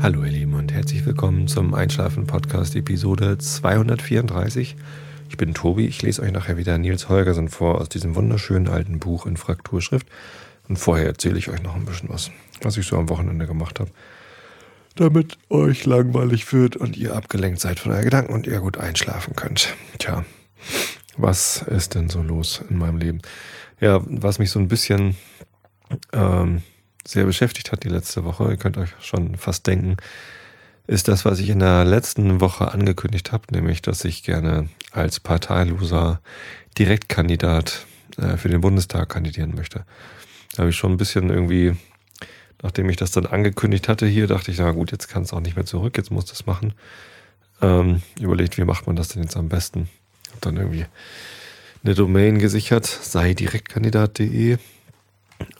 Hallo ihr Lieben und herzlich willkommen zum Einschlafen Podcast Episode 234. Ich bin Tobi, ich lese euch nachher wieder Nils Holgersen vor aus diesem wunderschönen alten Buch in Frakturschrift und vorher erzähle ich euch noch ein bisschen was, was ich so am Wochenende gemacht habe, damit euch langweilig wird und ihr abgelenkt seid von euren Gedanken und ihr gut einschlafen könnt. Tja, was ist denn so los in meinem Leben? Ja, was mich so ein bisschen ähm, sehr beschäftigt hat die letzte Woche, ihr könnt euch schon fast denken, ist das, was ich in der letzten Woche angekündigt habe, nämlich, dass ich gerne als parteiloser Direktkandidat äh, für den Bundestag kandidieren möchte. Da habe ich schon ein bisschen irgendwie, nachdem ich das dann angekündigt hatte hier, dachte ich, na gut, jetzt kann es auch nicht mehr zurück, jetzt muss das machen. Ähm, überlegt, wie macht man das denn jetzt am besten? Hab dann irgendwie eine Domain gesichert, sei direktkandidat.de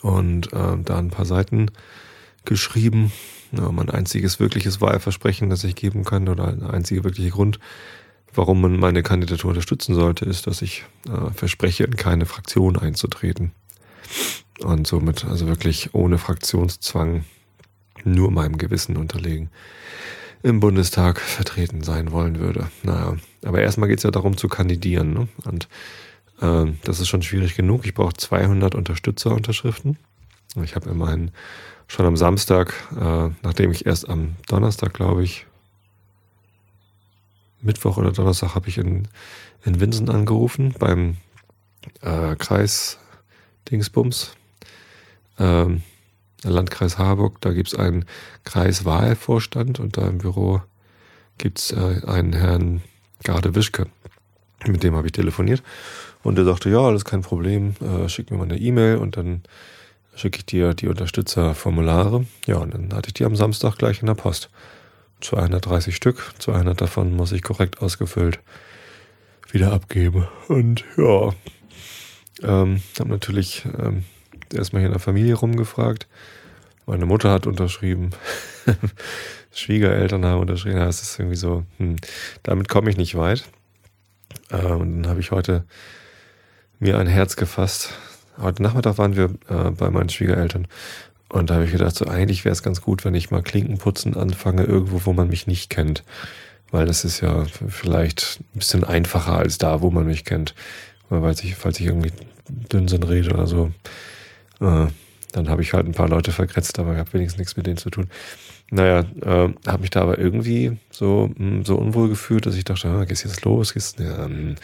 und äh, da ein paar Seiten geschrieben. Ja, mein einziges wirkliches Wahlversprechen, das ich geben kann, oder ein einziger wirklicher Grund, warum man meine Kandidatur unterstützen sollte, ist, dass ich äh, verspreche, in keine Fraktion einzutreten. Und somit also wirklich ohne Fraktionszwang nur meinem Gewissen unterlegen im Bundestag vertreten sein wollen würde. Naja, aber erstmal geht es ja darum zu kandidieren. Ne? Und das ist schon schwierig genug. Ich brauche 200 Unterstützerunterschriften. Ich habe immerhin schon am Samstag, äh, nachdem ich erst am Donnerstag, glaube ich, Mittwoch oder Donnerstag habe ich in, in Winsen angerufen beim äh, Kreis Dingsbums, ähm, Landkreis Harburg. Da gibt es einen Kreiswahlvorstand und da im Büro gibt es äh, einen Herrn Garde Wischke. Mit dem habe ich telefoniert und der sagte, ja, alles kein Problem, äh, schick mir mal eine E-Mail und dann schicke ich dir die Unterstützerformulare. Ja, und dann hatte ich die am Samstag gleich in der Post. 230 Stück, 200 davon muss ich korrekt ausgefüllt wieder abgeben. Und ja, ähm, habe natürlich ähm, erstmal hier in der Familie rumgefragt. Meine Mutter hat unterschrieben. Schwiegereltern haben unterschrieben. Ja, es ist irgendwie so, hm, damit komme ich nicht weit. Äh, und dann habe ich heute mir ein Herz gefasst. Heute Nachmittag waren wir äh, bei meinen Schwiegereltern und da habe ich gedacht, so eigentlich wäre es ganz gut, wenn ich mal Klinkenputzen anfange, irgendwo, wo man mich nicht kennt. Weil das ist ja vielleicht ein bisschen einfacher als da, wo man mich kennt. Weil ich, falls ich irgendwie Dünnsinn rede oder so, äh, dann habe ich halt ein paar Leute verkretzt, aber ich habe wenigstens nichts mit denen zu tun. Naja, äh, habe mich da aber irgendwie so, mh, hm, so unwohl gefühlt, dass ich dachte, ah, geht's jetzt los? Geht's, ja, ein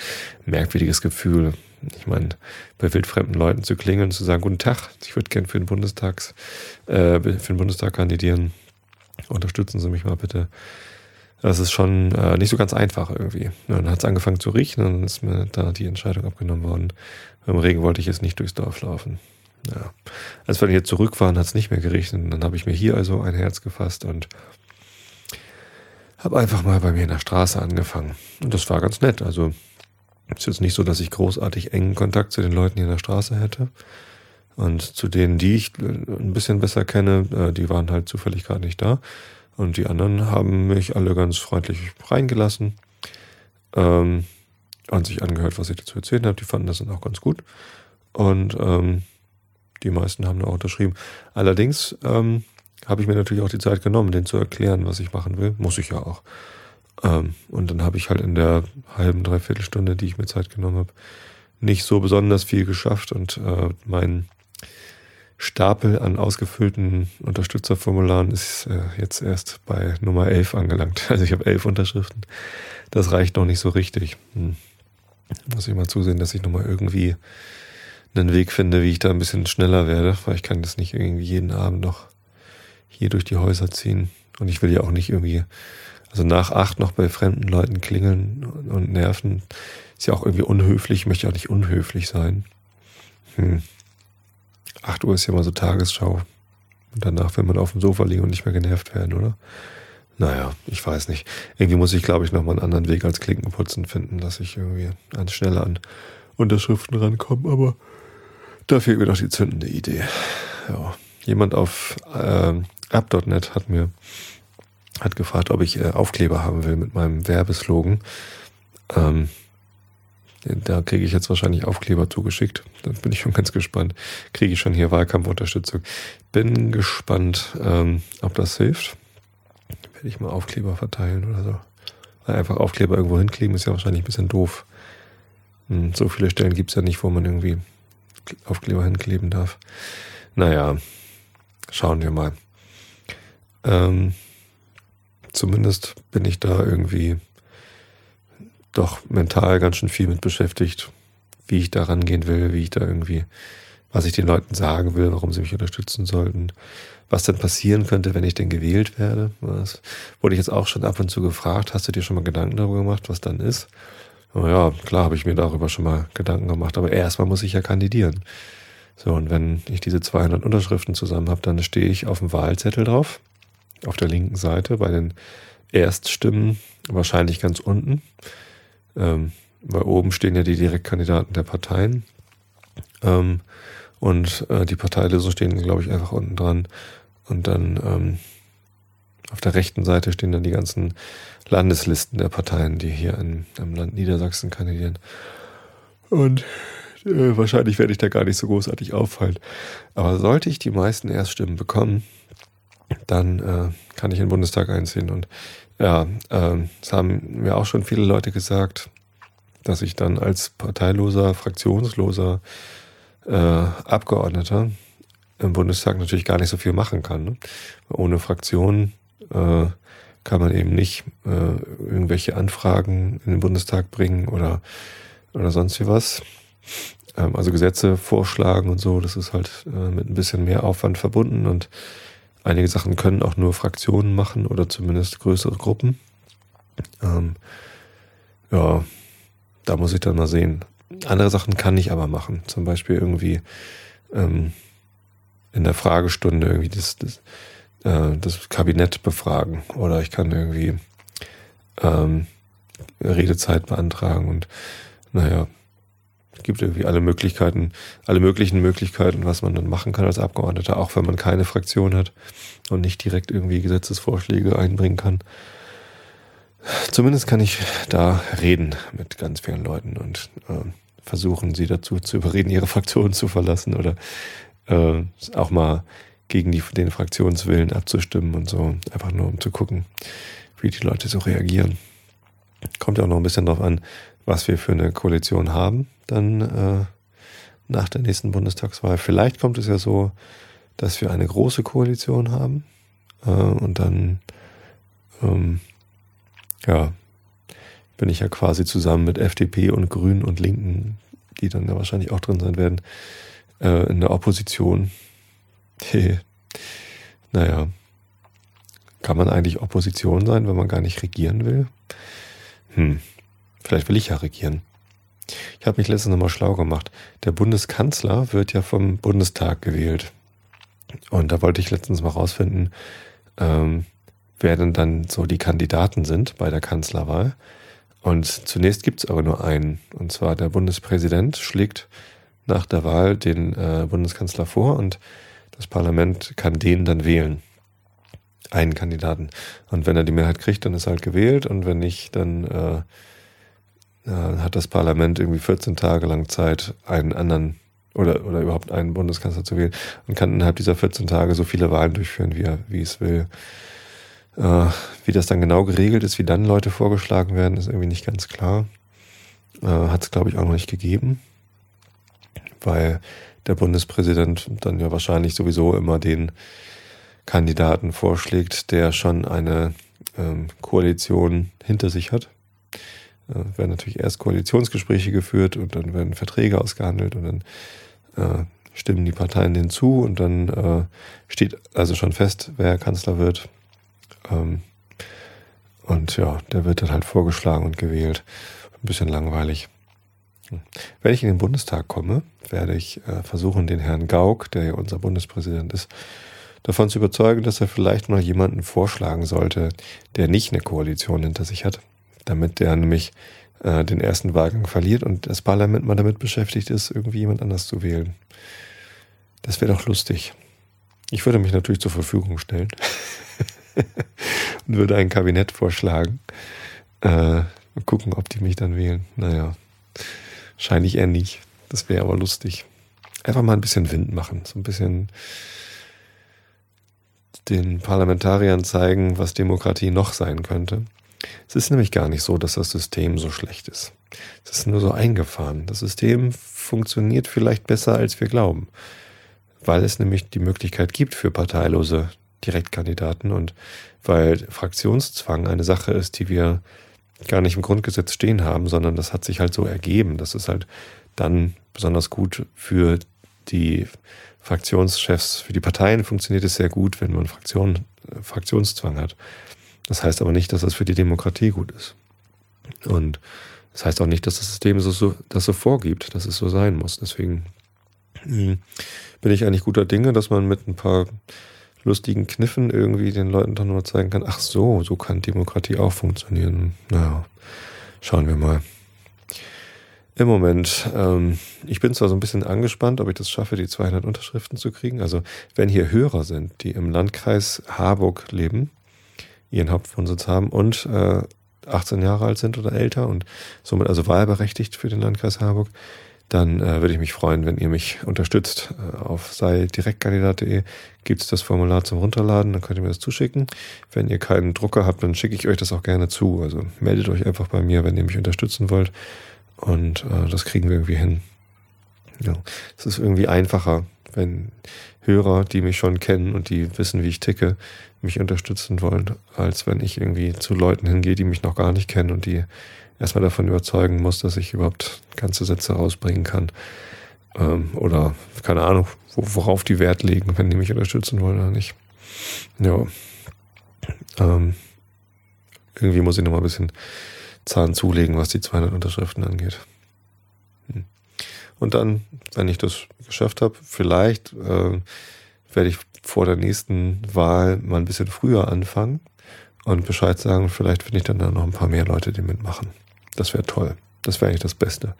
merkwürdiges Gefühl. Ich meine, bei wildfremden Leuten zu klingeln, zu sagen, guten Tag, ich würde gern für den Bundestags, äh, für den Bundestag kandidieren. Unterstützen Sie mich mal bitte. Das ist schon äh, nicht so ganz einfach irgendwie. Und dann hat es angefangen zu riechen und dann ist mir da die Entscheidung abgenommen worden. Im Regen wollte ich jetzt nicht durchs Dorf laufen. Ja. Als wir hier zurück waren, hat es nicht mehr geregnet. Dann habe ich mir hier also ein Herz gefasst und habe einfach mal bei mir in der Straße angefangen. Und das war ganz nett. Also ist jetzt nicht so, dass ich großartig engen Kontakt zu den Leuten hier in der Straße hätte. Und zu denen, die ich ein bisschen besser kenne, äh, die waren halt zufällig gerade nicht da. Und die anderen haben mich alle ganz freundlich reingelassen ähm, und sich angehört, was ich dazu erzählt habe. Die fanden das dann auch ganz gut. Und ähm, die meisten haben da auch unterschrieben. Allerdings ähm, habe ich mir natürlich auch die Zeit genommen, denen zu erklären, was ich machen will. Muss ich ja auch. Ähm, und dann habe ich halt in der halben, dreiviertel Stunde, die ich mir Zeit genommen habe, nicht so besonders viel geschafft und äh, mein Stapel an ausgefüllten Unterstützerformularen ist äh, jetzt erst bei Nummer 11 angelangt. Also ich habe elf Unterschriften. Das reicht noch nicht so richtig. Hm. Muss ich mal zusehen, dass ich nochmal irgendwie einen Weg finde, wie ich da ein bisschen schneller werde, weil ich kann das nicht irgendwie jeden Abend noch hier durch die Häuser ziehen. Und ich will ja auch nicht irgendwie, also nach acht noch bei fremden Leuten klingeln und nerven. Ist ja auch irgendwie unhöflich, ich möchte auch nicht unhöflich sein. Hm. 8 Uhr ist ja mal so Tagesschau. Und danach will man auf dem Sofa liegen und nicht mehr genervt werden, oder? Naja, ich weiß nicht. Irgendwie muss ich, glaube ich, nochmal einen anderen Weg als Klinkenputzen finden, dass ich irgendwie an schneller an Unterschriften rankomme, aber da fehlt mir doch die zündende Idee. Ja. Jemand auf äh, app.net hat mir hat gefragt, ob ich äh, Aufkleber haben will mit meinem Werbeslogan. Ähm, da kriege ich jetzt wahrscheinlich Aufkleber zugeschickt. Da bin ich schon ganz gespannt. Kriege ich schon hier Wahlkampfunterstützung. Bin gespannt, ähm, ob das hilft. will ich mal Aufkleber verteilen oder so. Weil einfach Aufkleber irgendwo hinkleben ist ja wahrscheinlich ein bisschen doof. Hm, so viele Stellen gibt es ja nicht, wo man irgendwie Aufkleber hinkleben darf. Naja, schauen wir mal. Ähm, zumindest bin ich da irgendwie doch mental ganz schön viel mit beschäftigt, wie ich da rangehen will, wie ich da irgendwie, was ich den Leuten sagen will, warum sie mich unterstützen sollten, was denn passieren könnte, wenn ich denn gewählt werde. Das wurde ich jetzt auch schon ab und zu gefragt, hast du dir schon mal Gedanken darüber gemacht, was dann ist? Ja, klar habe ich mir darüber schon mal Gedanken gemacht, aber erstmal muss ich ja kandidieren. So, und wenn ich diese 200 Unterschriften zusammen habe, dann stehe ich auf dem Wahlzettel drauf, auf der linken Seite, bei den Erststimmen wahrscheinlich ganz unten. Ähm, weil oben stehen ja die Direktkandidaten der Parteien. Ähm, und äh, die Parteilösung stehen, glaube ich, einfach unten dran. Und dann ähm, auf der rechten Seite stehen dann die ganzen Landeslisten der Parteien, die hier in, im Land Niedersachsen kandidieren. Und äh, wahrscheinlich werde ich da gar nicht so großartig auffallen. Aber sollte ich die meisten Erststimmen bekommen, dann äh, kann ich in den Bundestag einziehen. Und ja, äh, es haben mir auch schon viele Leute gesagt, dass ich dann als parteiloser, fraktionsloser äh, Abgeordneter im Bundestag natürlich gar nicht so viel machen kann. Ne? Ohne Fraktion äh, kann man eben nicht äh, irgendwelche Anfragen in den Bundestag bringen oder, oder sonst wie was. Ähm, also Gesetze vorschlagen und so, das ist halt äh, mit ein bisschen mehr Aufwand verbunden und einige Sachen können auch nur Fraktionen machen oder zumindest größere Gruppen. Ähm, ja, da muss ich dann mal sehen. Andere Sachen kann ich aber machen. Zum Beispiel irgendwie ähm, in der Fragestunde irgendwie das, das, äh, das Kabinett befragen. Oder ich kann irgendwie ähm, Redezeit beantragen und naja, es gibt irgendwie alle Möglichkeiten, alle möglichen Möglichkeiten, was man dann machen kann als Abgeordneter, auch wenn man keine Fraktion hat und nicht direkt irgendwie Gesetzesvorschläge einbringen kann. Zumindest kann ich da reden mit ganz vielen Leuten und äh, versuchen, sie dazu zu überreden, ihre Fraktion zu verlassen oder äh, auch mal gegen die, den Fraktionswillen abzustimmen und so, einfach nur um zu gucken, wie die Leute so reagieren. Kommt ja auch noch ein bisschen drauf an, was wir für eine Koalition haben, dann äh, nach der nächsten Bundestagswahl. Vielleicht kommt es ja so, dass wir eine große Koalition haben äh, und dann ähm, ja, bin ich ja quasi zusammen mit FDP und Grünen und Linken, die dann ja wahrscheinlich auch drin sein werden, äh, in der Opposition. naja, kann man eigentlich Opposition sein, wenn man gar nicht regieren will? Hm, vielleicht will ich ja regieren. Ich habe mich letztens nochmal schlau gemacht. Der Bundeskanzler wird ja vom Bundestag gewählt. Und da wollte ich letztens mal rausfinden, ähm, wer denn dann so die Kandidaten sind bei der Kanzlerwahl. Und zunächst gibt es aber nur einen. Und zwar der Bundespräsident schlägt nach der Wahl den äh, Bundeskanzler vor und das Parlament kann den dann wählen. Einen Kandidaten. Und wenn er die Mehrheit kriegt, dann ist er halt gewählt. Und wenn nicht, dann äh, äh, hat das Parlament irgendwie 14 Tage lang Zeit, einen anderen oder, oder überhaupt einen Bundeskanzler zu wählen und kann innerhalb dieser 14 Tage so viele Wahlen durchführen, wie er, wie es will. Äh, wie das dann genau geregelt ist, wie dann Leute vorgeschlagen werden, ist irgendwie nicht ganz klar. Äh, Hat es, glaube ich, auch noch nicht gegeben, weil der Bundespräsident dann ja wahrscheinlich sowieso immer den Kandidaten vorschlägt, der schon eine ähm, Koalition hinter sich hat. Äh, werden natürlich erst Koalitionsgespräche geführt und dann werden Verträge ausgehandelt und dann äh, stimmen die Parteien hinzu und dann äh, steht also schon fest, wer Kanzler wird. Ähm, und ja, der wird dann halt vorgeschlagen und gewählt. Ein bisschen langweilig. Wenn ich in den Bundestag komme, werde ich äh, versuchen, den Herrn Gauck, der ja unser Bundespräsident ist, davon zu überzeugen, dass er vielleicht mal jemanden vorschlagen sollte, der nicht eine Koalition hinter sich hat, damit der nämlich äh, den ersten Wahlgang verliert und das Parlament mal damit beschäftigt ist, irgendwie jemand anders zu wählen. Das wäre doch lustig. Ich würde mich natürlich zur Verfügung stellen. und würde ein Kabinett vorschlagen. Äh, gucken, ob die mich dann wählen. Naja, wahrscheinlich eher nicht. Das wäre aber lustig. Einfach mal ein bisschen Wind machen. So ein bisschen den Parlamentariern zeigen, was Demokratie noch sein könnte. Es ist nämlich gar nicht so, dass das System so schlecht ist. Es ist nur so eingefahren. Das System funktioniert vielleicht besser, als wir glauben, weil es nämlich die Möglichkeit gibt für parteilose Direktkandidaten und weil Fraktionszwang eine Sache ist, die wir gar nicht im Grundgesetz stehen haben, sondern das hat sich halt so ergeben. Das ist halt dann besonders gut für die Fraktionschefs, für die Parteien funktioniert es sehr gut, wenn man Fraktion, Fraktionszwang hat. Das heißt aber nicht, dass das für die Demokratie gut ist. Und das heißt auch nicht, dass das System so, so, das so vorgibt, dass es so sein muss. Deswegen hm, bin ich eigentlich guter Dinge, dass man mit ein paar lustigen Kniffen irgendwie den Leuten dann nur zeigen kann, ach so, so kann Demokratie auch funktionieren. Naja, schauen wir mal. Im Moment, ähm, ich bin zwar so ein bisschen angespannt, ob ich das schaffe, die 200 Unterschriften zu kriegen. Also wenn hier Hörer sind, die im Landkreis Harburg leben, ihren Hauptwohnsitz haben und äh, 18 Jahre alt sind oder älter und somit also wahlberechtigt für den Landkreis Harburg, dann äh, würde ich mich freuen, wenn ihr mich unterstützt. Äh, auf sei direktkandidat.de gibt es das Formular zum Runterladen, dann könnt ihr mir das zuschicken. Wenn ihr keinen Drucker habt, dann schicke ich euch das auch gerne zu. Also meldet euch einfach bei mir, wenn ihr mich unterstützen wollt. Und äh, das kriegen wir irgendwie hin. Ja, es ist irgendwie einfacher, wenn Hörer, die mich schon kennen und die wissen, wie ich ticke, mich unterstützen wollen, als wenn ich irgendwie zu Leuten hingehe, die mich noch gar nicht kennen und die erstmal davon überzeugen muss, dass ich überhaupt ganze Sätze rausbringen kann. Ähm, oder keine Ahnung, worauf die Wert legen, wenn die mich unterstützen wollen oder nicht. Ja. Ähm, irgendwie muss ich noch mal ein bisschen Zahn zulegen, was die 200 Unterschriften angeht. Hm. Und dann, wenn ich das geschafft habe, vielleicht äh, werde ich vor der nächsten Wahl mal ein bisschen früher anfangen und Bescheid sagen. Vielleicht finde ich dann da noch ein paar mehr Leute, die mitmachen. Das wäre toll. Das wäre eigentlich das Beste.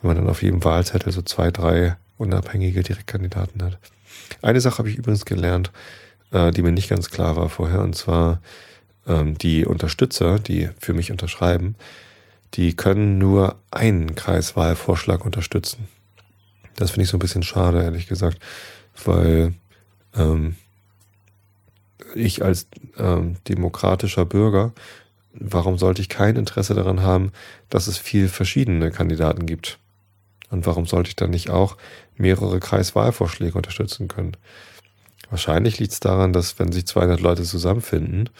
Wenn man dann auf jedem Wahlzettel so zwei, drei unabhängige Direktkandidaten hat. Eine Sache habe ich übrigens gelernt, äh, die mir nicht ganz klar war vorher, und zwar ähm, die Unterstützer, die für mich unterschreiben, die können nur einen Kreiswahlvorschlag unterstützen. Das finde ich so ein bisschen schade, ehrlich gesagt, weil ähm, ich als ähm, demokratischer Bürger warum sollte ich kein Interesse daran haben, dass es viel verschiedene Kandidaten gibt? Und warum sollte ich dann nicht auch mehrere Kreiswahlvorschläge unterstützen können? Wahrscheinlich liegt es daran, dass wenn sich 200 Leute zusammenfinden,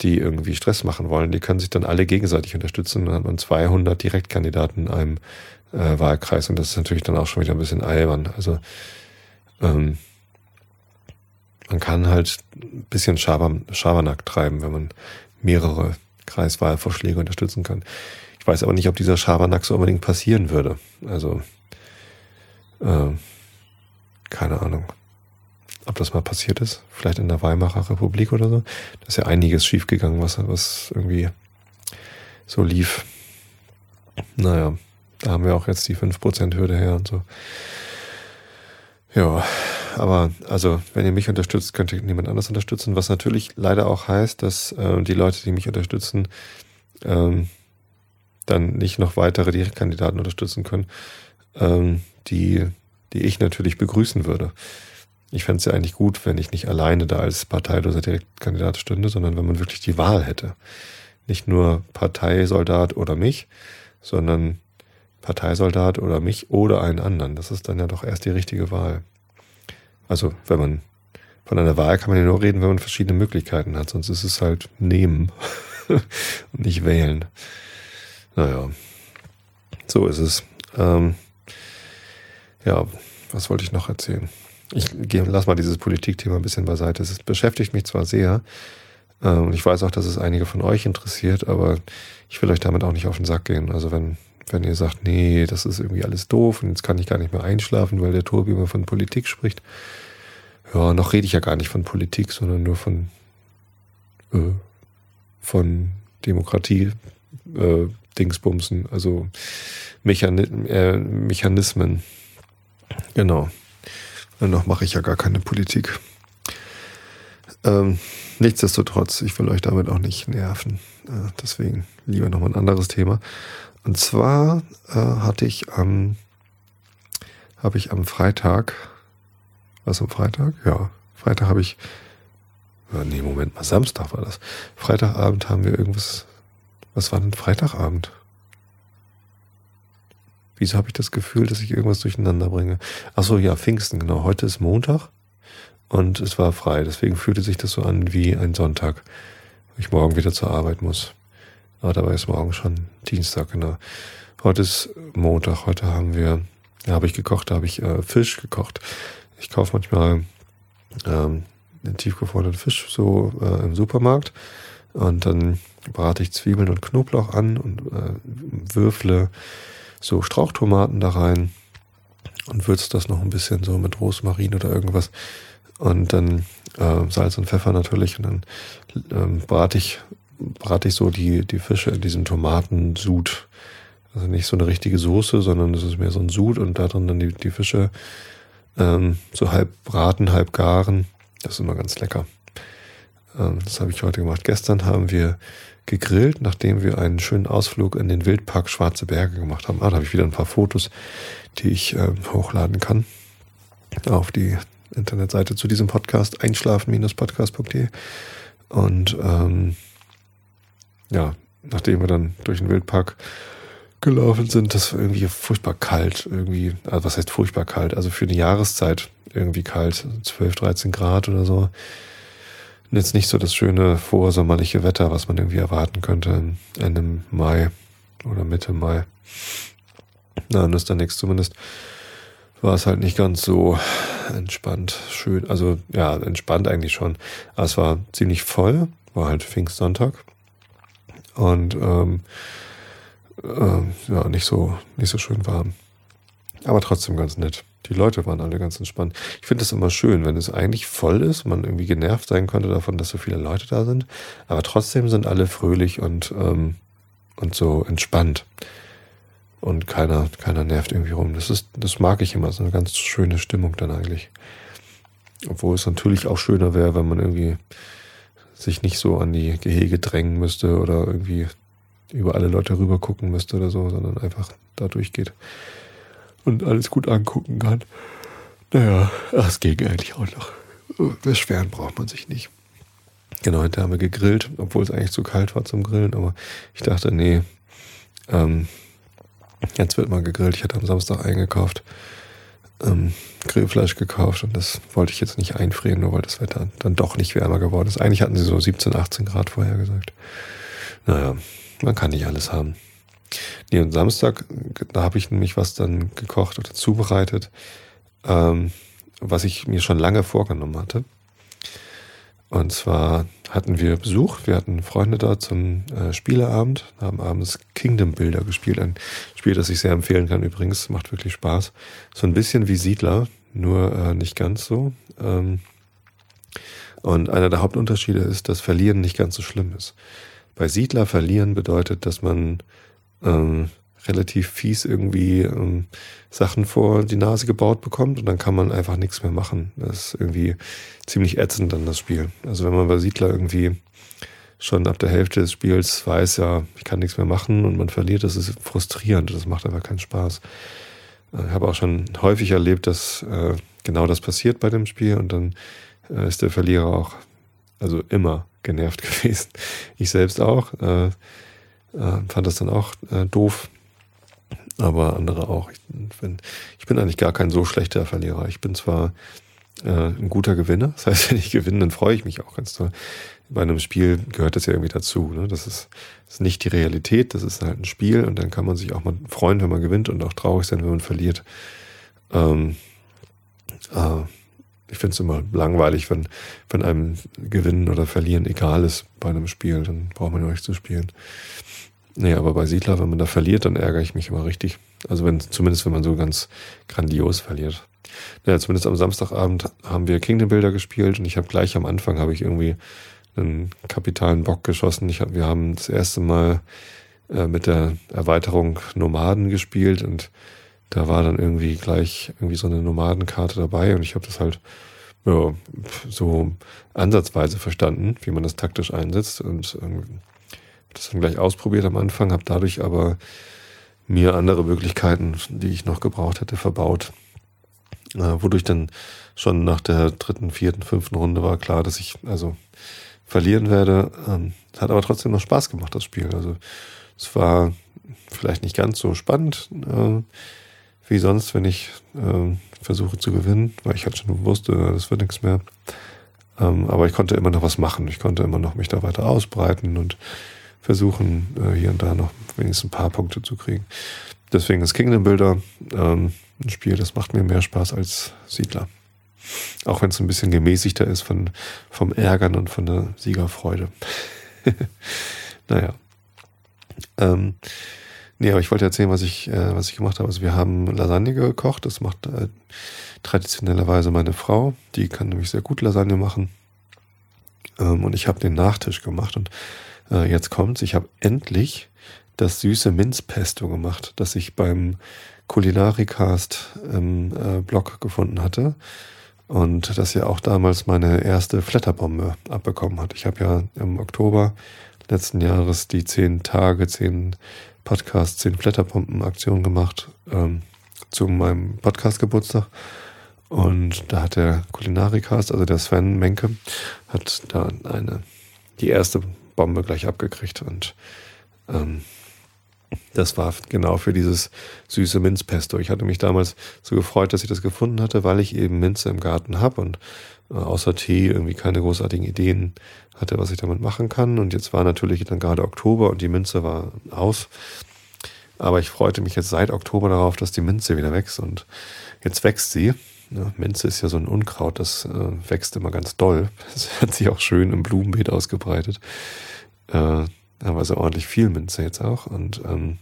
die irgendwie Stress machen wollen, die können sich dann alle gegenseitig unterstützen dann hat man 200 Direktkandidaten in einem äh, Wahlkreis und das ist natürlich dann auch schon wieder ein bisschen albern. Also ähm, man kann halt ein bisschen Schabernack treiben, wenn man mehrere Kreiswahlvorschläge unterstützen kann. Ich weiß aber nicht, ob dieser Schabernack so unbedingt passieren würde. Also, äh, keine Ahnung. Ob das mal passiert ist, vielleicht in der Weimarer Republik oder so. Da ist ja einiges schiefgegangen, was, was irgendwie so lief. Naja, da haben wir auch jetzt die 5%-Hürde her und so. Ja, aber also, wenn ihr mich unterstützt, könnt ihr niemand anders unterstützen, was natürlich leider auch heißt, dass äh, die Leute, die mich unterstützen, ähm, dann nicht noch weitere Direktkandidaten unterstützen können, ähm, die, die ich natürlich begrüßen würde. Ich fände es ja eigentlich gut, wenn ich nicht alleine da als parteiloser Direktkandidat stünde, sondern wenn man wirklich die Wahl hätte. Nicht nur Parteisoldat oder mich, sondern Parteisoldat oder mich oder einen anderen. Das ist dann ja doch erst die richtige Wahl. Also, wenn man von einer Wahl kann man ja nur reden, wenn man verschiedene Möglichkeiten hat, sonst ist es halt nehmen und nicht wählen. Naja, so ist es. Ähm, ja, was wollte ich noch erzählen? Ich gehe, lass mal dieses Politikthema ein bisschen beiseite. Es beschäftigt mich zwar sehr, ähm, und ich weiß auch, dass es einige von euch interessiert, aber ich will euch damit auch nicht auf den Sack gehen. Also wenn wenn ihr sagt, nee, das ist irgendwie alles doof und jetzt kann ich gar nicht mehr einschlafen, weil der Tobi immer von Politik spricht. Ja, noch rede ich ja gar nicht von Politik, sondern nur von, äh, von Demokratie, äh, Dingsbumsen, also Mechani äh, Mechanismen. Genau. Und noch mache ich ja gar keine Politik. Ähm, nichtsdestotrotz, ich will euch damit auch nicht nerven. Äh, deswegen lieber nochmal ein anderes Thema. Und zwar äh, hatte ich am, habe ich am Freitag, was am Freitag? Ja, Freitag habe ich Oder nee, Moment mal, Samstag war das. Freitagabend haben wir irgendwas. Was war denn Freitagabend? Wieso habe ich das Gefühl, dass ich irgendwas durcheinander bringe? Ach so, ja, Pfingsten, genau. Heute ist Montag und es war frei. Deswegen fühlte sich das so an wie ein Sonntag, wo ich morgen wieder zur Arbeit muss. Aber dabei ist morgen schon Dienstag, genau. Heute ist Montag. Heute haben wir, da habe ich gekocht, da habe ich äh, Fisch gekocht. Ich kaufe manchmal ähm, den tiefgefrorenen Fisch so äh, im Supermarkt und dann brate ich Zwiebeln und Knoblauch an und äh, würfle so Strauchtomaten da rein und würze das noch ein bisschen so mit Rosmarin oder irgendwas und dann äh, Salz und Pfeffer natürlich und dann ähm, brate ich brate ich so die die Fische in diesem Tomatensud. Also nicht so eine richtige Soße, sondern es ist mehr so ein Sud und da drin dann die, die Fische ähm, so halb braten, halb garen. Das ist immer ganz lecker. Ähm, das habe ich heute gemacht. Gestern haben wir gegrillt, nachdem wir einen schönen Ausflug in den Wildpark Schwarze Berge gemacht haben. Ah, da habe ich wieder ein paar Fotos, die ich äh, hochladen kann auf die Internetseite zu diesem Podcast, einschlafen-podcast.de. Und ähm, ja, nachdem wir dann durch den Wildpark gelaufen sind, das war irgendwie furchtbar kalt. Irgendwie, also was heißt furchtbar kalt? Also für eine Jahreszeit irgendwie kalt, 12, 13 Grad oder so. Und jetzt nicht so das schöne vorsommerliche Wetter, was man irgendwie erwarten könnte Ende Mai oder Mitte Mai. Na, und ist dann nichts. Zumindest war es halt nicht ganz so entspannt, schön. Also ja, entspannt eigentlich schon. Aber es war ziemlich voll, war halt Pfingstsonntag. Und ähm, äh, ja, nicht so, nicht so schön warm. Aber trotzdem ganz nett. Die Leute waren alle ganz entspannt. Ich finde es immer schön, wenn es eigentlich voll ist, man irgendwie genervt sein könnte davon, dass so viele Leute da sind. Aber trotzdem sind alle fröhlich und, ähm, und so entspannt. Und keiner, keiner nervt irgendwie rum. Das ist, das mag ich immer. So eine ganz schöne Stimmung dann eigentlich. Obwohl es natürlich auch schöner wäre, wenn man irgendwie sich nicht so an die Gehege drängen müsste oder irgendwie über alle Leute rüber gucken müsste oder so, sondern einfach da durchgeht und alles gut angucken kann. Naja, das ging eigentlich auch noch. Beschweren braucht man sich nicht. Genau, heute haben wir gegrillt, obwohl es eigentlich zu kalt war zum Grillen, aber ich dachte, nee, ähm, jetzt wird mal gegrillt. Ich hatte am Samstag eingekauft, ähm, Grillfleisch gekauft und das wollte ich jetzt nicht einfrieren, nur weil das Wetter dann doch nicht wärmer geworden ist. Eigentlich hatten sie so 17, 18 Grad vorher gesagt. Naja, man kann nicht alles haben. Nee, und Samstag, da habe ich nämlich was dann gekocht oder zubereitet, ähm, was ich mir schon lange vorgenommen hatte. Und zwar hatten wir Besuch, wir hatten Freunde da zum äh, Spieleabend, haben abends Kingdom Builder gespielt, ein Spiel, das ich sehr empfehlen kann übrigens, macht wirklich Spaß. So ein bisschen wie Siedler, nur äh, nicht ganz so. Ähm, und einer der Hauptunterschiede ist, dass Verlieren nicht ganz so schlimm ist. Bei Siedler verlieren bedeutet, dass man ähm, relativ fies irgendwie ähm, Sachen vor die Nase gebaut bekommt und dann kann man einfach nichts mehr machen. Das ist irgendwie ziemlich ätzend dann das Spiel. Also wenn man bei Siedler irgendwie schon ab der Hälfte des Spiels weiß, ja, ich kann nichts mehr machen und man verliert, das ist frustrierend, das macht einfach keinen Spaß. Ich habe auch schon häufig erlebt, dass äh, genau das passiert bei dem Spiel und dann äh, ist der Verlierer auch, also immer genervt gewesen. Ich selbst auch. Äh, äh, fand das dann auch äh, doof. Aber andere auch. Ich bin, ich bin eigentlich gar kein so schlechter Verlierer. Ich bin zwar äh, ein guter Gewinner. Das heißt, wenn ich gewinne, dann freue ich mich auch ganz toll. Bei einem Spiel gehört das ja irgendwie dazu. Ne? Das, ist, das ist nicht die Realität, das ist halt ein Spiel und dann kann man sich auch mal freuen, wenn man gewinnt und auch traurig sein, wenn man verliert. Ähm, äh, ich finde es immer langweilig, wenn, wenn einem Gewinnen oder Verlieren egal ist bei einem Spiel, dann braucht man ja nicht zu spielen. Nee, aber bei Siedler, wenn man da verliert, dann ärgere ich mich immer richtig. Also wenn, zumindest wenn man so ganz grandios verliert. Ja, zumindest am Samstagabend haben wir Kingdom Builder gespielt und ich habe gleich am Anfang habe ich irgendwie einen kapitalen Bock geschossen. Ich hab, wir haben das erste Mal äh, mit der Erweiterung Nomaden gespielt und da war dann irgendwie gleich irgendwie so eine Nomadenkarte dabei und ich habe das halt ja, so ansatzweise verstanden, wie man das taktisch einsetzt und ähm, das dann gleich ausprobiert am Anfang, habe dadurch aber mir andere Möglichkeiten, die ich noch gebraucht hätte, verbaut. Äh, wodurch dann schon nach der dritten, vierten, fünften Runde war klar, dass ich also verlieren werde. Ähm, hat aber trotzdem noch Spaß gemacht, das Spiel. Also es war vielleicht nicht ganz so spannend äh, wie sonst, wenn ich äh, versuche zu gewinnen, weil ich halt schon wusste, das wird nichts mehr. Ähm, aber ich konnte immer noch was machen. Ich konnte immer noch mich da weiter ausbreiten und versuchen, äh, hier und da noch wenigstens ein paar Punkte zu kriegen. Deswegen ist Kingdom Builder ähm, ein Spiel, das macht mir mehr Spaß als Siedler. Auch wenn es ein bisschen gemäßigter ist von, vom Ärgern und von der Siegerfreude. naja. Ähm, nee, aber ich wollte erzählen, was ich, äh, was ich gemacht habe. Also wir haben Lasagne gekocht. Das macht äh, traditionellerweise meine Frau. Die kann nämlich sehr gut Lasagne machen. Ähm, und ich habe den Nachtisch gemacht. Und äh, jetzt kommt's. Ich habe endlich das süße Minzpesto gemacht, das ich beim Kulinarikast im äh, Blog gefunden hatte und das ja auch damals meine erste Flatterbombe abbekommen hat. Ich habe ja im Oktober letzten Jahres die zehn Tage, zehn Podcast, zehn Flatterbomben-Aktion gemacht ähm, zu meinem Podcast-Geburtstag. Und da hat der Kulinarikast, also der Sven Menke, hat da eine, die erste Bombe gleich abgekriegt und ähm, das war genau für dieses süße Minzpesto. Ich hatte mich damals so gefreut, dass ich das gefunden hatte, weil ich eben Minze im Garten habe und außer Tee irgendwie keine großartigen Ideen hatte, was ich damit machen kann. Und jetzt war natürlich dann gerade Oktober und die Minze war aus. Aber ich freute mich jetzt seit Oktober darauf, dass die Minze wieder wächst und jetzt wächst sie. Ja, Minze ist ja so ein Unkraut, das äh, wächst immer ganz doll. Das hat sich auch schön im Blumenbeet ausgebreitet. Äh, haben wir so ordentlich viel Minze jetzt auch. Und ähm,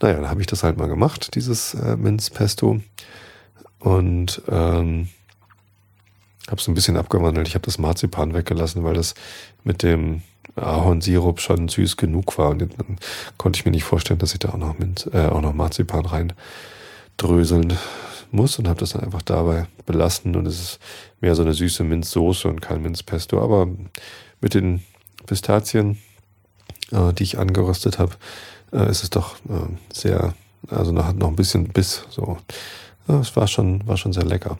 naja, dann habe ich das halt mal gemacht, dieses äh, Minzpesto. Und ähm, habe es ein bisschen abgewandelt. Ich habe das Marzipan weggelassen, weil das mit dem Ahornsirup schon süß genug war. Und dann konnte ich mir nicht vorstellen, dass ich da auch noch, Minz, äh, auch noch Marzipan rein dröseln muss und habe das dann einfach dabei belassen. Und es ist mehr so eine süße Minzsoße und kein Minzpesto. Aber mit den Pistazien äh, die ich angeröstet habe, äh, ist es doch äh, sehr, also hat noch ein bisschen Biss. So, es war schon, war schon sehr lecker.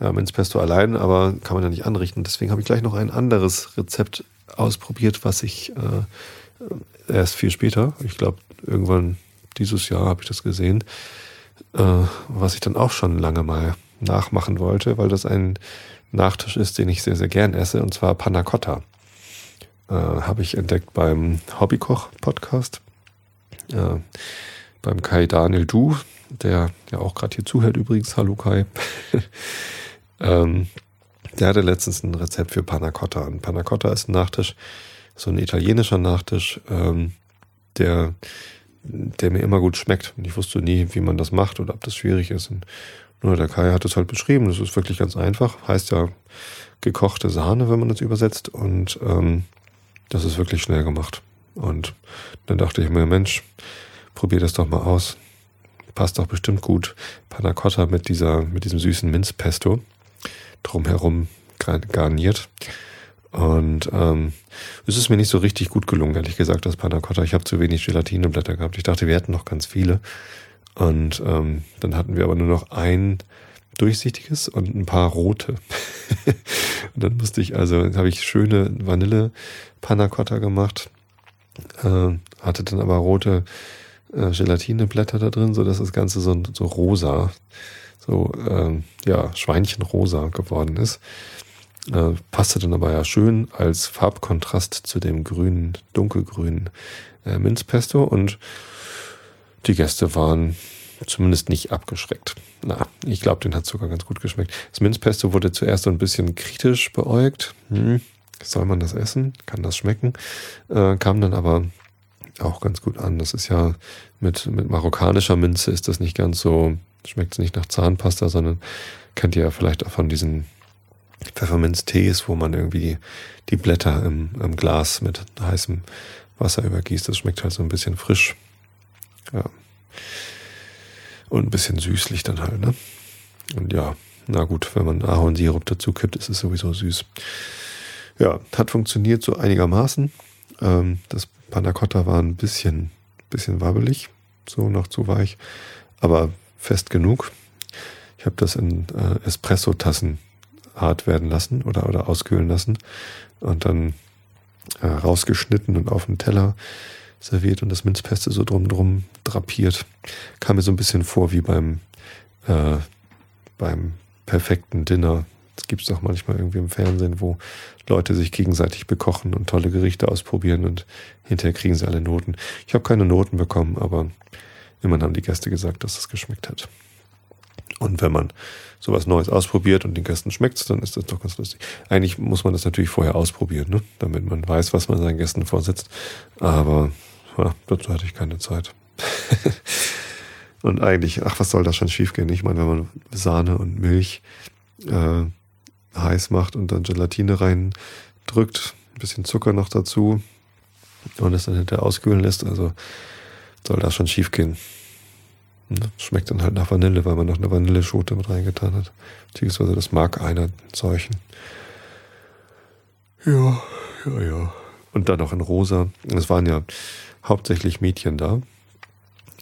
Ähm, ins Pesto allein, aber kann man ja nicht anrichten. Deswegen habe ich gleich noch ein anderes Rezept ausprobiert, was ich äh, erst viel später, ich glaube irgendwann dieses Jahr habe ich das gesehen, äh, was ich dann auch schon lange mal nachmachen wollte, weil das ein Nachtisch ist, den ich sehr, sehr gern esse, und zwar Panna Cotta äh, habe ich entdeckt beim Hobbykoch-Podcast. Äh, beim Kai Daniel Du, der ja auch gerade hier zuhört übrigens. Hallo Kai. ähm, der hatte letztens ein Rezept für Panna Cotta. Und Panna Cotta ist ein Nachtisch, so ein italienischer Nachtisch, ähm, der, der mir immer gut schmeckt. Und ich wusste nie, wie man das macht oder ob das schwierig ist. Und nur der Kai hat es halt beschrieben. Das ist wirklich ganz einfach. Heißt ja gekochte Sahne, wenn man das übersetzt. Und ähm, das ist wirklich schnell gemacht. Und dann dachte ich mir, Mensch, probier das doch mal aus. Passt doch bestimmt gut. Panna Cotta mit dieser, mit diesem süßen Minzpesto drumherum garniert. Und ähm, es ist mir nicht so richtig gut gelungen, ehrlich gesagt, das Panna Cotta. Ich habe zu wenig Gelatineblätter gehabt. Ich dachte, wir hätten noch ganz viele. Und ähm, dann hatten wir aber nur noch ein durchsichtiges und ein paar rote. und dann musste ich also, habe ich schöne Vanille Panna Cotta gemacht, äh, hatte dann aber rote äh, Gelatineblätter da drin, so dass das Ganze so, so rosa, so äh, ja Schweinchenrosa geworden ist. Äh, passte dann aber ja schön als Farbkontrast zu dem grünen, dunkelgrünen äh, Minzpesto und die Gäste waren zumindest nicht abgeschreckt. Na, ich glaube, den hat sogar ganz gut geschmeckt. Das Minzpesto wurde zuerst so ein bisschen kritisch beäugt. Hm, soll man das essen? Kann das schmecken? Äh, kam dann aber auch ganz gut an. Das ist ja mit, mit marokkanischer Minze ist das nicht ganz so, schmeckt es nicht nach Zahnpasta, sondern kennt ihr ja vielleicht auch von diesen Pfefferminztees, wo man irgendwie die Blätter im, im Glas mit heißem Wasser übergießt. Das schmeckt halt so ein bisschen frisch. Ja. Und ein bisschen süßlich dann halt, ne? Und ja, na gut, wenn man Ahornsirup dazu kippt, ist es sowieso süß. Ja, hat funktioniert so einigermaßen. Ähm, das Panna Cotta war ein bisschen, bisschen wabbelig, so noch zu weich, aber fest genug. Ich habe das in äh, Espresso-Tassen hart werden lassen oder, oder auskühlen lassen und dann äh, rausgeschnitten und auf den Teller serviert und das Minzpeste so drumdrum drapiert. Kam mir so ein bisschen vor wie beim, äh, beim perfekten Dinner. Das gibt's doch manchmal irgendwie im Fernsehen, wo Leute sich gegenseitig bekochen und tolle Gerichte ausprobieren und hinterher kriegen sie alle Noten. Ich habe keine Noten bekommen, aber immerhin haben die Gäste gesagt, dass es geschmeckt hat. Und wenn man sowas Neues ausprobiert und den Gästen schmeckt, dann ist das doch ganz lustig. Eigentlich muss man das natürlich vorher ausprobieren, ne? damit man weiß, was man seinen Gästen vorsetzt. Aber ja, dazu hatte ich keine Zeit. und eigentlich, ach, was soll da schon schiefgehen? Ich meine, wenn man Sahne und Milch äh, heiß macht und dann Gelatine reindrückt, ein bisschen Zucker noch dazu und es dann hinterher auskühlen lässt, also soll das schon schiefgehen. Ne? Schmeckt dann halt nach Vanille, weil man noch eine Vanilleschote mit reingetan hat. Beziehungsweise das mag einer solchen. Ja, ja, ja. Und dann noch in rosa. Es waren ja hauptsächlich Mädchen da.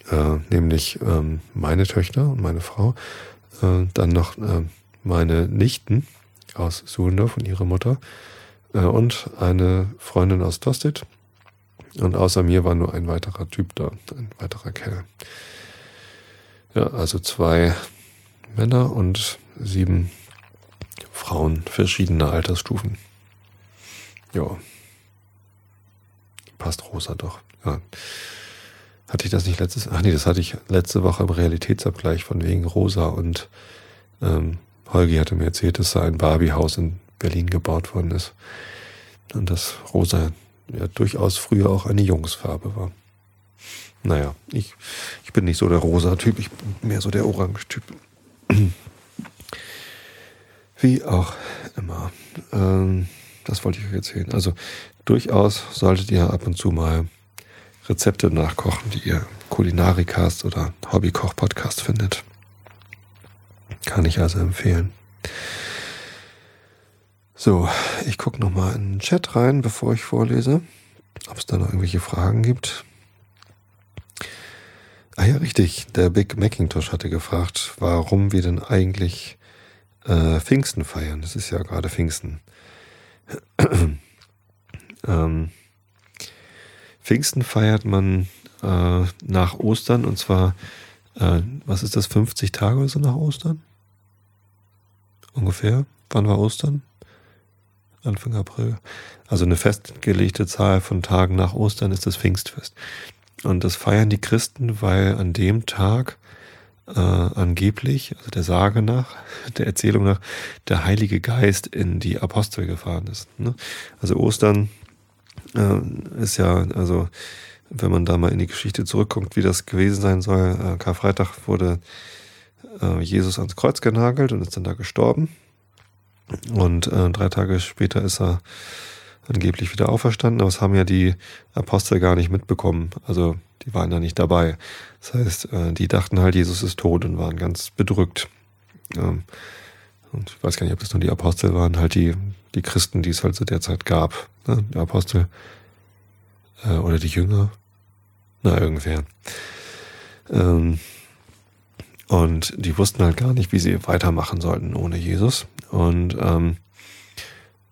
Äh, nämlich ähm, meine Töchter und meine Frau. Äh, dann noch äh, meine Nichten aus Suhlendorf und ihre Mutter. Äh, und eine Freundin aus Tosted. Und außer mir war nur ein weiterer Typ da, ein weiterer Kerl. Ja, also zwei Männer und sieben Frauen verschiedener Altersstufen. Ja. Passt rosa doch. Ja. Hatte ich das nicht letztes? Ach nee, das hatte ich letzte Woche im Realitätsabgleich von wegen rosa und ähm, Holgi hatte mir erzählt, dass da ein Barbiehaus in Berlin gebaut worden ist. Und das rosa ja durchaus früher auch eine Jungsfarbe war. Naja, ich, ich bin nicht so der rosa Typ, ich bin mehr so der orange Typ. Wie auch immer. Ähm, das wollte ich euch erzählen. Also durchaus solltet ihr ab und zu mal Rezepte nachkochen, die ihr Kulinarikast oder Hobbykoch-Podcast findet. Kann ich also empfehlen. So, ich gucke nochmal in den Chat rein, bevor ich vorlese, ob es da noch irgendwelche Fragen gibt. Ah ja, richtig. Der Big Macintosh hatte gefragt, warum wir denn eigentlich äh, Pfingsten feiern. Das ist ja gerade Pfingsten. ähm, Pfingsten feiert man äh, nach Ostern und zwar, äh, was ist das, 50 Tage oder so nach Ostern? Ungefähr. Wann war Ostern? Anfang April. Also eine festgelegte Zahl von Tagen nach Ostern ist das Pfingstfest. Und das feiern die Christen, weil an dem Tag äh, angeblich, also der Sage nach, der Erzählung nach, der Heilige Geist in die Apostel gefahren ist. Ne? Also Ostern äh, ist ja, also wenn man da mal in die Geschichte zurückkommt, wie das gewesen sein soll, äh, Karfreitag wurde äh, Jesus ans Kreuz genagelt und ist dann da gestorben. Und äh, drei Tage später ist er angeblich wieder auferstanden, aber das haben ja die Apostel gar nicht mitbekommen. Also die waren ja nicht dabei. Das heißt, äh, die dachten halt, Jesus ist tot und waren ganz bedrückt. Ähm, und ich weiß gar nicht, ob das nur die Apostel waren, halt die, die Christen, die es halt zu der Zeit gab. Ne? Die Apostel äh, oder die Jünger. Na, irgendwer. Ähm, und die wussten halt gar nicht, wie sie weitermachen sollten ohne Jesus. Und ähm,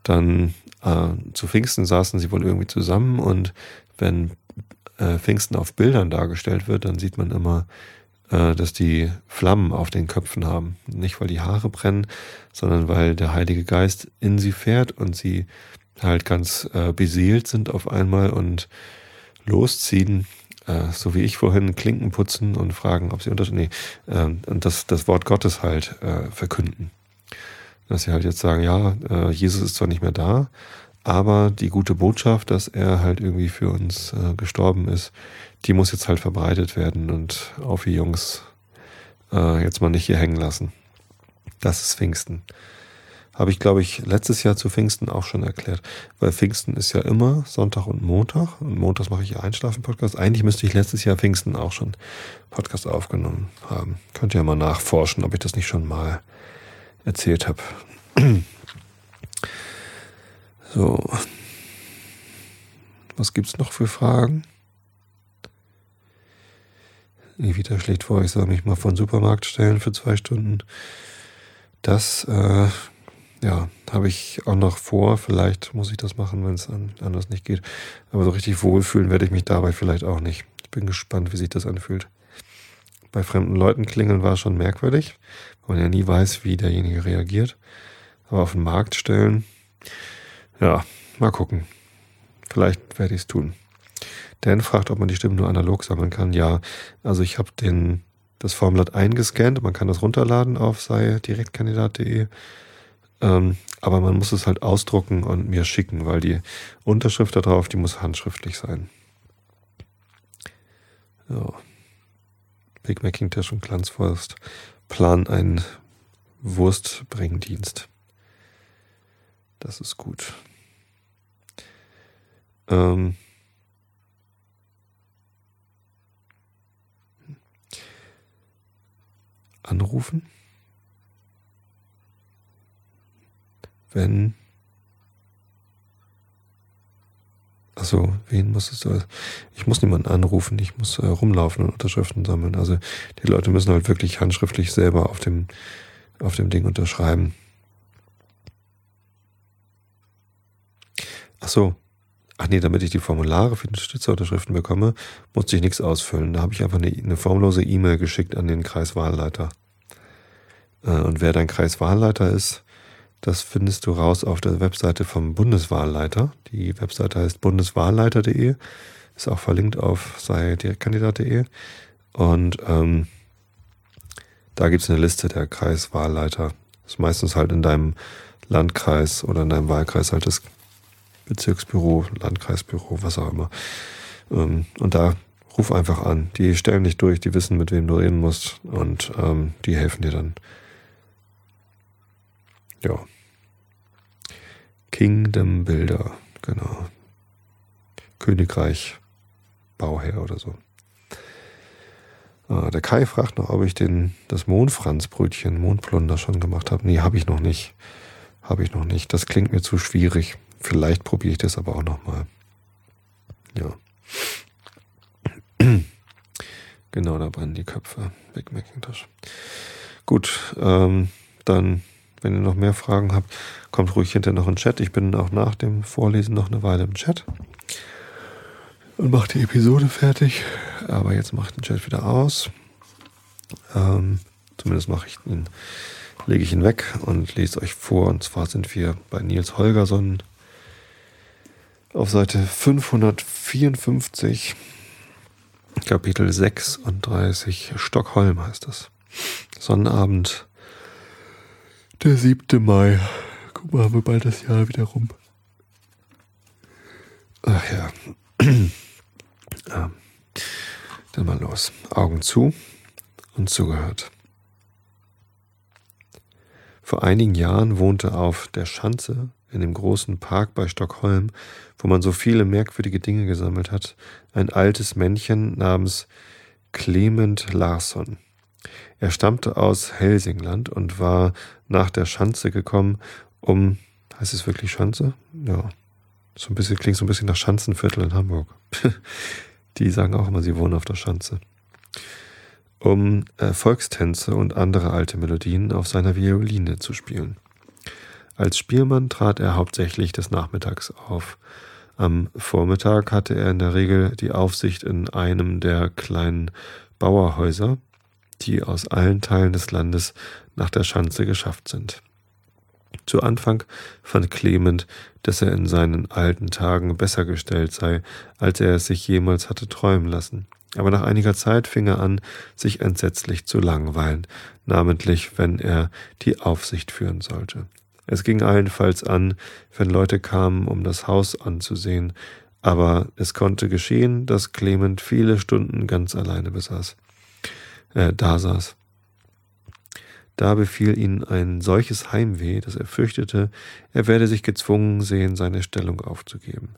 dann äh, zu Pfingsten saßen sie wohl irgendwie zusammen und wenn äh, Pfingsten auf Bildern dargestellt wird, dann sieht man immer, äh, dass die Flammen auf den Köpfen haben. Nicht, weil die Haare brennen, sondern weil der Heilige Geist in sie fährt und sie halt ganz äh, beseelt sind auf einmal und losziehen, äh, so wie ich vorhin, Klinken putzen und fragen, ob sie unter nee, äh, und das, das Wort Gottes halt äh, verkünden. Dass sie halt jetzt sagen, ja, äh, Jesus ist zwar nicht mehr da, aber die gute Botschaft, dass er halt irgendwie für uns äh, gestorben ist, die muss jetzt halt verbreitet werden und auf die Jungs äh, jetzt mal nicht hier hängen lassen. Das ist Pfingsten. Habe ich, glaube ich, letztes Jahr zu Pfingsten auch schon erklärt. Weil Pfingsten ist ja immer Sonntag und Montag. Und montags mache ich Einschlafen-Podcast. Eigentlich müsste ich letztes Jahr Pfingsten auch schon Podcast aufgenommen haben. Könnt ihr ja mal nachforschen, ob ich das nicht schon mal erzählt habe. So. Was gibt's noch für Fragen? Evita schlägt vor, ich soll mich mal vor den Supermarkt stellen für zwei Stunden. Das, äh, ja, habe ich auch noch vor. Vielleicht muss ich das machen, wenn es anders nicht geht. Aber so richtig wohlfühlen werde ich mich dabei vielleicht auch nicht. Ich bin gespannt, wie sich das anfühlt. Bei fremden Leuten klingeln war schon merkwürdig, weil man ja nie weiß, wie derjenige reagiert. Aber auf den Markt stellen, ja, mal gucken. Vielleicht werde ich es tun. Dan fragt, ob man die Stimmen nur analog sammeln kann. Ja, also ich habe den das Formblatt eingescannt. Man kann das runterladen auf sei direktkandidat.de. Ähm, aber man muss es halt ausdrucken und mir schicken, weil die Unterschrift da drauf, die muss handschriftlich sein. Ja. Big Macintosh und Glanzwurst planen einen Wurstbringdienst. Das ist gut. Ähm, anrufen? Wenn. Also, wen muss es? Ich muss niemanden anrufen, ich muss äh, rumlaufen und Unterschriften sammeln. Also die Leute müssen halt wirklich handschriftlich selber auf dem, auf dem Ding unterschreiben. Ach so, Ach nee, damit ich die Formulare für die Stützerunterschriften bekomme, musste ich nichts ausfüllen. Da habe ich einfach eine, eine formlose E-Mail geschickt an den Kreiswahlleiter. Äh, und wer dein Kreiswahlleiter ist, das findest du raus auf der Webseite vom Bundeswahlleiter. Die Webseite heißt bundeswahlleiter.de, ist auch verlinkt auf sei direktkandidat.de. Und ähm, da gibt es eine Liste der Kreiswahlleiter. Ist meistens halt in deinem Landkreis oder in deinem Wahlkreis halt das Bezirksbüro, Landkreisbüro, was auch immer. Ähm, und da ruf einfach an. Die stellen dich durch, die wissen, mit wem du reden musst und ähm, die helfen dir dann. Ja. Kingdom Bilder, genau. Königreich Bauherr oder so. Ah, der Kai fragt noch, ob ich den, das Mondfranzbrötchen, Mondplunder schon gemacht habe. Nee, habe ich noch nicht. Habe ich noch nicht. Das klingt mir zu schwierig. Vielleicht probiere ich das aber auch nochmal. Ja. genau, da brennen die Köpfe. Big Macintosh. Gut, ähm, dann, wenn ihr noch mehr Fragen habt, kommt ruhig hinterher noch in den Chat. Ich bin auch nach dem Vorlesen noch eine Weile im Chat. Und mache die Episode fertig. Aber jetzt mache ich den Chat wieder aus. Ähm, zumindest mache ich den, lege ich ihn weg und lese euch vor. Und zwar sind wir bei Nils Holgersson auf Seite 554, Kapitel 36, Stockholm heißt das. Sonnabend, der 7. Mai. Guck mal, haben wir bald das Jahr wieder rum. Ach ja. ähm, dann mal los. Augen zu und zugehört. Vor einigen Jahren wohnte auf der Schanze in dem großen Park bei Stockholm, wo man so viele merkwürdige Dinge gesammelt hat, ein altes Männchen namens Clement Larsson. Er stammte aus Helsingland und war nach der Schanze gekommen, um, heißt es wirklich Schanze? Ja. So ein bisschen, klingt so ein bisschen nach Schanzenviertel in Hamburg. Die sagen auch immer, sie wohnen auf der Schanze. Um äh, Volkstänze und andere alte Melodien auf seiner Violine zu spielen. Als Spielmann trat er hauptsächlich des Nachmittags auf. Am Vormittag hatte er in der Regel die Aufsicht in einem der kleinen Bauerhäuser, die aus allen Teilen des Landes nach der Schanze geschafft sind. Zu Anfang fand Clement, dass er in seinen alten Tagen besser gestellt sei, als er es sich jemals hatte träumen lassen. Aber nach einiger Zeit fing er an, sich entsetzlich zu langweilen, namentlich wenn er die Aufsicht führen sollte. Es ging allenfalls an, wenn Leute kamen, um das Haus anzusehen, aber es konnte geschehen, dass Clement viele Stunden ganz alleine besaß, äh, da saß. Da befiel ihn ein solches Heimweh, dass er fürchtete, er werde sich gezwungen sehen, seine Stellung aufzugeben.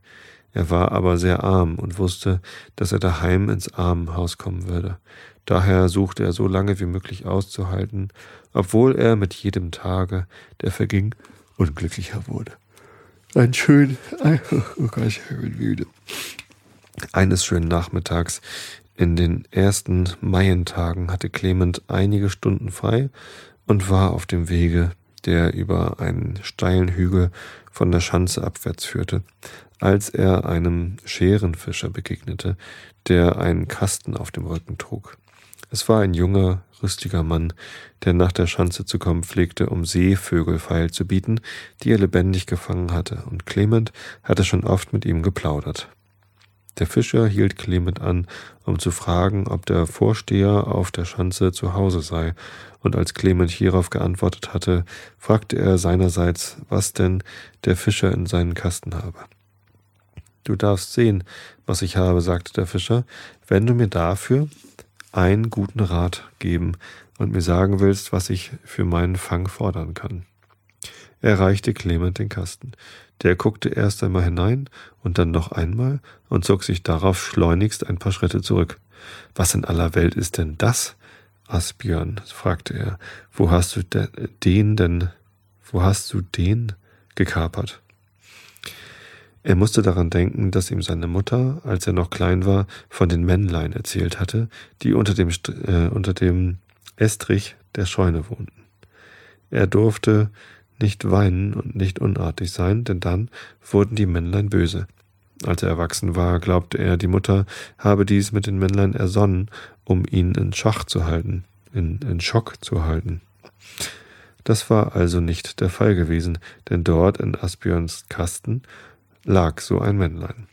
Er war aber sehr arm und wusste, dass er daheim ins Armenhaus kommen würde. Daher suchte er so lange wie möglich auszuhalten, obwohl er mit jedem Tage, der verging, unglücklicher wurde. Ein schön, oh Gott, ich bin müde. Eines schönen Nachmittags In den ersten Maientagen hatte Clement einige Stunden frei und war auf dem Wege, der über einen steilen Hügel von der Schanze abwärts führte, als er einem Scherenfischer begegnete, der einen Kasten auf dem Rücken trug. Es war ein junger, rüstiger Mann, der nach der Schanze zu kommen pflegte, um Seevögel feil zu bieten, die er lebendig gefangen hatte, und Clement hatte schon oft mit ihm geplaudert. Der Fischer hielt Clement an, um zu fragen, ob der Vorsteher auf der Schanze zu Hause sei, und als Clement hierauf geantwortet hatte, fragte er seinerseits, was denn der Fischer in seinen Kasten habe. Du darfst sehen, was ich habe, sagte der Fischer, wenn du mir dafür einen guten Rat geben und mir sagen willst, was ich für meinen Fang fordern kann. Er reichte Clement den Kasten. Der guckte erst einmal hinein und dann noch einmal und zog sich darauf schleunigst ein paar Schritte zurück. Was in aller Welt ist denn das? Asbjörn, fragte er. Wo hast du den denn, wo hast du den gekapert? Er musste daran denken, dass ihm seine Mutter, als er noch klein war, von den Männlein erzählt hatte, die unter dem, äh, unter dem Estrich der Scheune wohnten. Er durfte nicht weinen und nicht unartig sein, denn dann wurden die Männlein böse. Als er erwachsen war, glaubte er, die Mutter habe dies mit den Männlein ersonnen, um ihn in Schach zu halten, in, in Schock zu halten. Das war also nicht der Fall gewesen, denn dort in Asbjörns Kasten lag so ein Männlein.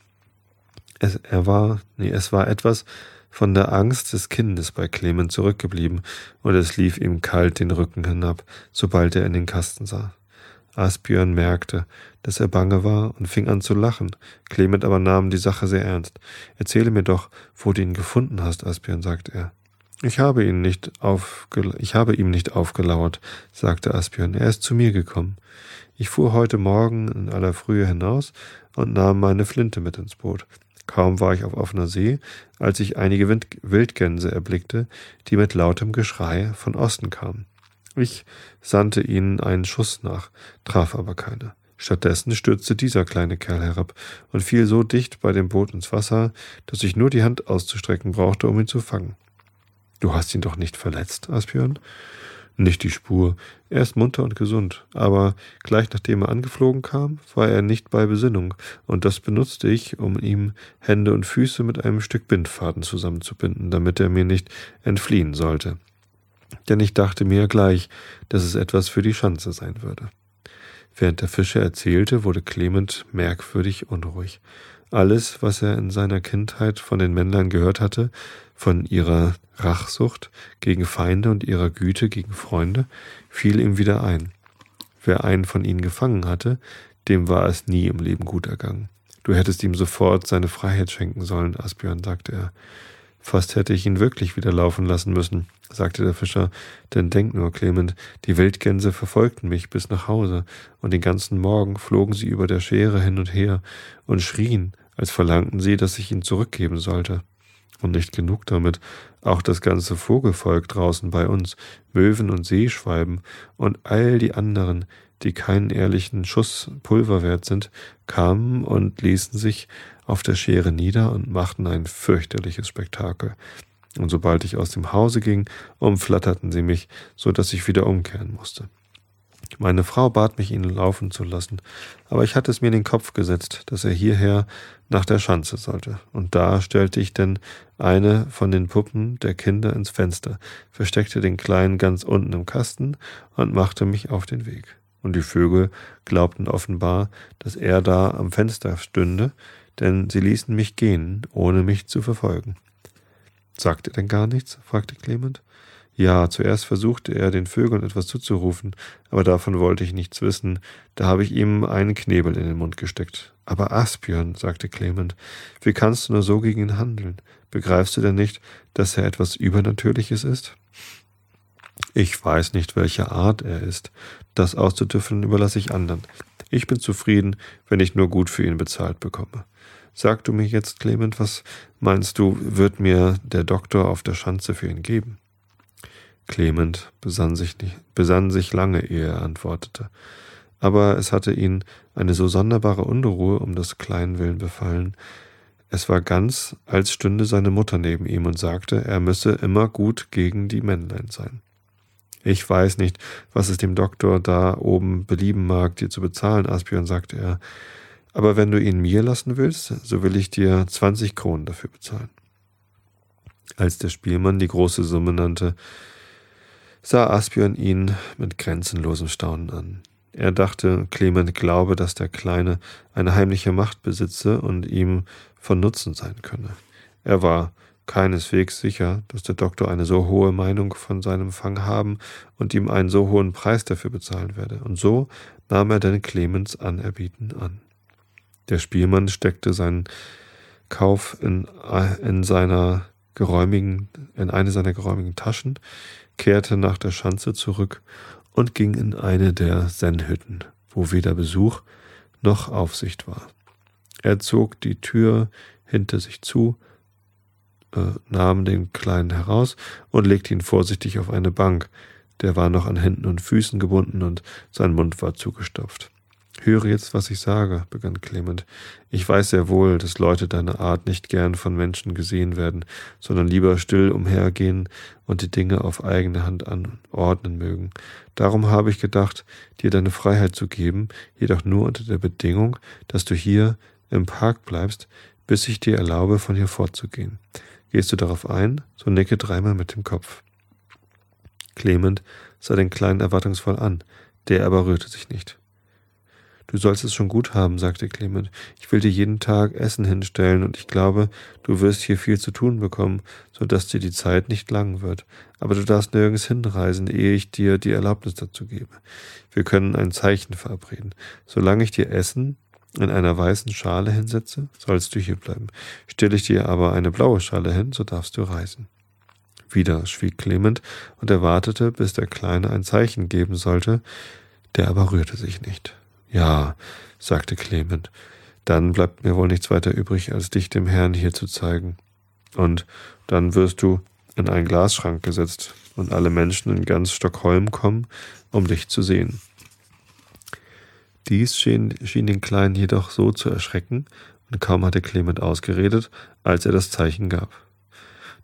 Es, er war, nee, es war etwas von der Angst des Kindes bei Clement zurückgeblieben, und es lief ihm kalt den Rücken hinab, sobald er in den Kasten sah. Asbjörn merkte, dass er bange war und fing an zu lachen. Clement aber nahm die Sache sehr ernst. Erzähle mir doch, wo du ihn gefunden hast, Asbjörn, sagte er. Ich habe ihn nicht aufge ich habe ihm nicht aufgelauert, sagte Asbjörn. Er ist zu mir gekommen. Ich fuhr heute Morgen in aller Frühe hinaus und nahm meine Flinte mit ins Boot. Kaum war ich auf offener See, als ich einige Wind Wildgänse erblickte, die mit lautem Geschrei von Osten kamen. Ich sandte ihnen einen Schuss nach, traf aber keine. Stattdessen stürzte dieser kleine Kerl herab und fiel so dicht bei dem Boot ins Wasser, dass ich nur die Hand auszustrecken brauchte, um ihn zu fangen. Du hast ihn doch nicht verletzt, Asbjörn? Nicht die Spur. Er ist munter und gesund, aber gleich nachdem er angeflogen kam, war er nicht bei Besinnung, und das benutzte ich, um ihm Hände und Füße mit einem Stück Bindfaden zusammenzubinden, damit er mir nicht entfliehen sollte. Denn ich dachte mir gleich, dass es etwas für die Schanze sein würde. Während der Fischer erzählte, wurde Clement merkwürdig unruhig. Alles, was er in seiner Kindheit von den Männlein gehört hatte, von ihrer Rachsucht gegen Feinde und ihrer Güte gegen Freunde, fiel ihm wieder ein. Wer einen von ihnen gefangen hatte, dem war es nie im Leben gut ergangen. Du hättest ihm sofort seine Freiheit schenken sollen, Asbjörn, sagte er. Fast hätte ich ihn wirklich wieder laufen lassen müssen, sagte der Fischer, denn denk nur, Clement, die Wildgänse verfolgten mich bis nach Hause, und den ganzen Morgen flogen sie über der Schere hin und her und schrien, als verlangten sie, dass ich ihn zurückgeben sollte. Und nicht genug damit, auch das ganze Vogelvolk draußen bei uns, Möwen und Seeschwalben und all die anderen, die keinen ehrlichen Schuss Pulver wert sind, kamen und ließen sich auf der Schere nieder und machten ein fürchterliches Spektakel. Und sobald ich aus dem Hause ging, umflatterten sie mich, so dass ich wieder umkehren musste. Meine Frau bat mich, ihn laufen zu lassen, aber ich hatte es mir in den Kopf gesetzt, dass er hierher nach der Schanze sollte. Und da stellte ich denn eine von den Puppen der Kinder ins Fenster, versteckte den Kleinen ganz unten im Kasten und machte mich auf den Weg. Und die Vögel glaubten offenbar, dass er da am Fenster stünde, denn sie ließen mich gehen, ohne mich zu verfolgen. Sagt er denn gar nichts? fragte Clement. Ja, zuerst versuchte er, den Vögeln etwas zuzurufen, aber davon wollte ich nichts wissen. Da habe ich ihm einen Knebel in den Mund gesteckt. Aber Asbjörn, sagte Clement, wie kannst du nur so gegen ihn handeln? Begreifst du denn nicht, dass er etwas Übernatürliches ist? Ich weiß nicht, welcher Art er ist. Das auszudüffeln überlasse ich anderen. Ich bin zufrieden, wenn ich nur gut für ihn bezahlt bekomme. Sag du mir jetzt, Clement, was meinst du, wird mir der Doktor auf der Schanze für ihn geben? Clement besann sich, nicht, besann sich lange, ehe er antwortete. Aber es hatte ihn eine so sonderbare Unruhe um des kleinen Willen befallen. Es war ganz, als stünde seine Mutter neben ihm und sagte, er müsse immer gut gegen die Männlein sein. Ich weiß nicht, was es dem Doktor da oben belieben mag, dir zu bezahlen, Asbjörn, sagte er. Aber wenn du ihn mir lassen willst, so will ich dir zwanzig Kronen dafür bezahlen. Als der Spielmann die große Summe nannte, sah Asbjörn ihn mit grenzenlosem Staunen an. Er dachte, Clement glaube, dass der Kleine eine heimliche Macht besitze und ihm von Nutzen sein könne. Er war keineswegs sicher, dass der Doktor eine so hohe Meinung von seinem Fang haben und ihm einen so hohen Preis dafür bezahlen werde, und so nahm er denn Clemens Anerbieten an. Der Spielmann steckte seinen Kauf in, in seiner geräumigen, in eine seiner geräumigen Taschen, kehrte nach der Schanze zurück und ging in eine der Sennhütten, wo weder Besuch noch Aufsicht war. Er zog die Tür hinter sich zu, äh, nahm den Kleinen heraus und legte ihn vorsichtig auf eine Bank. Der war noch an Händen und Füßen gebunden und sein Mund war zugestopft. Höre jetzt, was ich sage, begann Clement. Ich weiß sehr wohl, dass Leute deiner Art nicht gern von Menschen gesehen werden, sondern lieber still umhergehen und die Dinge auf eigene Hand anordnen mögen. Darum habe ich gedacht, dir deine Freiheit zu geben, jedoch nur unter der Bedingung, dass du hier im Park bleibst, bis ich dir erlaube, von hier fortzugehen. Gehst du darauf ein, so nicke dreimal mit dem Kopf. Clement sah den Kleinen erwartungsvoll an, der aber rührte sich nicht. Du sollst es schon gut haben, sagte Clement. Ich will dir jeden Tag Essen hinstellen und ich glaube, du wirst hier viel zu tun bekommen, so dass dir die Zeit nicht lang wird. Aber du darfst nirgends hinreisen, ehe ich dir die Erlaubnis dazu gebe. Wir können ein Zeichen verabreden. Solange ich dir Essen in einer weißen Schale hinsetze, sollst du hier bleiben. Stelle ich dir aber eine blaue Schale hin, so darfst du reisen. Wieder schwieg Clement und erwartete, bis der Kleine ein Zeichen geben sollte, der aber rührte sich nicht. Ja, sagte Clement, dann bleibt mir wohl nichts weiter übrig, als dich dem Herrn hier zu zeigen. Und dann wirst du in einen Glasschrank gesetzt und alle Menschen in ganz Stockholm kommen, um dich zu sehen. Dies schien, schien den Kleinen jedoch so zu erschrecken, und kaum hatte Clement ausgeredet, als er das Zeichen gab.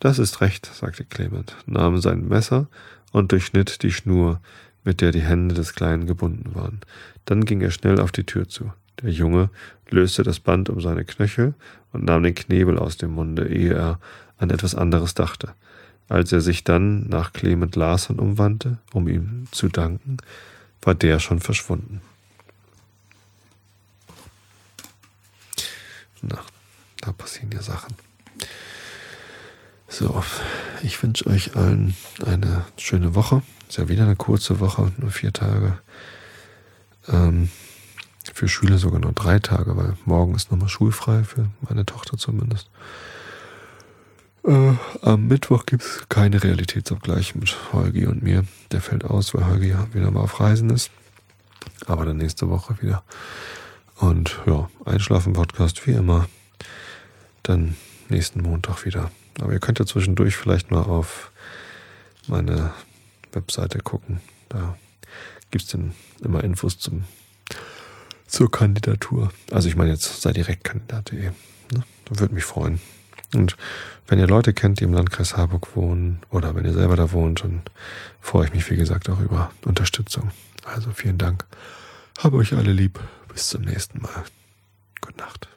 Das ist recht, sagte Clement, nahm sein Messer und durchschnitt die Schnur, mit der die Hände des Kleinen gebunden waren. Dann ging er schnell auf die Tür zu. Der Junge löste das Band um seine Knöchel und nahm den Knebel aus dem Munde, ehe er an etwas anderes dachte. Als er sich dann nach Clement Larsen umwandte, um ihm zu danken, war der schon verschwunden. Na, da passieren ja Sachen. So, ich wünsche euch allen eine schöne Woche. Ist ja wieder eine kurze Woche, nur vier Tage. Ähm, für Schüler sogar nur drei Tage, weil morgen ist nochmal schulfrei, für meine Tochter zumindest. Äh, am Mittwoch gibt es keine Realitätsabgleich mit Holgi und mir. Der fällt aus, weil Holgi ja wieder mal auf Reisen ist. Aber dann nächste Woche wieder. Und ja, Einschlafen-Podcast wie immer. Dann nächsten Montag wieder. Aber ihr könnt ja zwischendurch vielleicht mal auf meine Webseite gucken. Da gibt es dann immer Infos zum, zur Kandidatur. Also ich meine jetzt sei Direktkandidat.de. Ne? Würde mich freuen. Und wenn ihr Leute kennt, die im Landkreis Harburg wohnen oder wenn ihr selber da wohnt, dann freue ich mich, wie gesagt, auch über Unterstützung. Also vielen Dank. Habe euch alle lieb. Bis zum nächsten Mal. Gute Nacht.